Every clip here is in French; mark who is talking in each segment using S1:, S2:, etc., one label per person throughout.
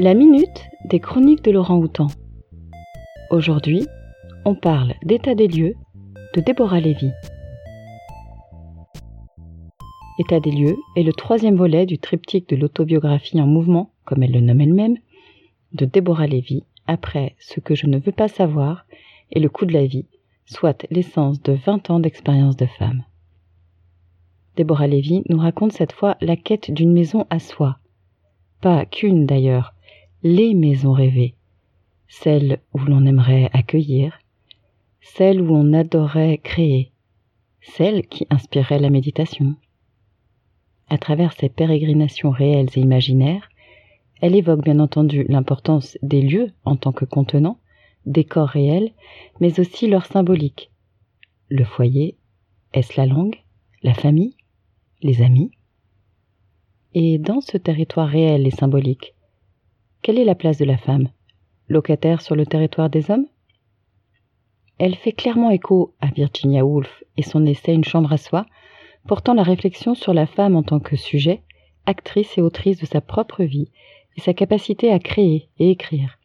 S1: La minute des chroniques de Laurent Houtan. Aujourd'hui, on parle d'état des lieux de Déborah Lévy. État des lieux est le troisième volet du triptyque de l'autobiographie en mouvement, comme elle le nomme elle-même, de Déborah Lévy, après Ce que je ne veux pas savoir et Le coup de la vie, soit l'essence de 20 ans d'expérience de femme. Déborah Lévy nous raconte cette fois la quête d'une maison à soi. Pas qu'une d'ailleurs, les maisons rêvées, celles où l'on aimerait accueillir, celles où on adorait créer, celles qui inspiraient la méditation. À travers ces pérégrinations réelles et imaginaires, elle évoque bien entendu l'importance des lieux en tant que contenants, des corps réels, mais aussi leur symbolique. Le foyer, est-ce la langue, la famille, les amis? Et dans ce territoire réel et symbolique, quelle est la place de la femme? Locataire sur le territoire des hommes? Elle fait clairement écho à Virginia Woolf et son essai Une chambre à soi, portant la réflexion sur la femme en tant que sujet, actrice et autrice de sa propre vie et sa capacité à créer et écrire.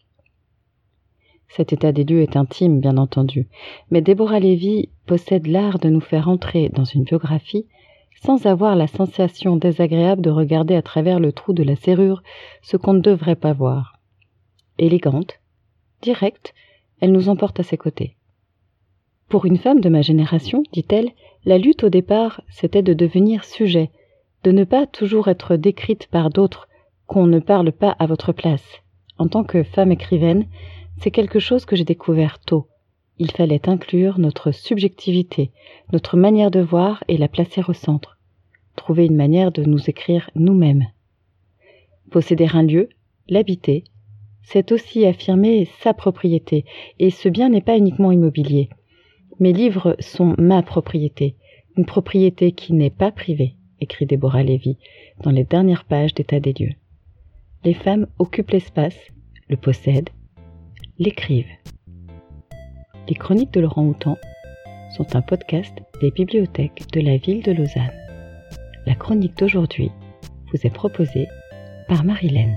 S1: Cet état des lieux est intime, bien entendu, mais Déborah Lévy possède l'art de nous faire entrer dans une biographie sans avoir la sensation désagréable de regarder à travers le trou de la serrure ce qu'on ne devrait pas voir. Élégante, directe, elle nous emporte à ses côtés. Pour une femme de ma génération, dit-elle, la lutte au départ, c'était de devenir sujet, de ne pas toujours être décrite par d'autres, qu'on ne parle pas à votre place. En tant que femme écrivaine, c'est quelque chose que j'ai découvert tôt. Il fallait inclure notre subjectivité, notre manière de voir et la placer au centre. Trouver une manière de nous écrire nous-mêmes. Posséder un lieu, l'habiter, c'est aussi affirmer sa propriété, et ce bien n'est pas uniquement immobilier. Mes livres sont ma propriété, une propriété qui n'est pas privée, écrit Déborah Lévy dans les dernières pages d'état des lieux. Les femmes occupent l'espace, le possèdent, l'écrivent. Les chroniques de Laurent Houtan sont un podcast des bibliothèques de la ville de Lausanne. La chronique d'aujourd'hui vous est proposée par Marilène.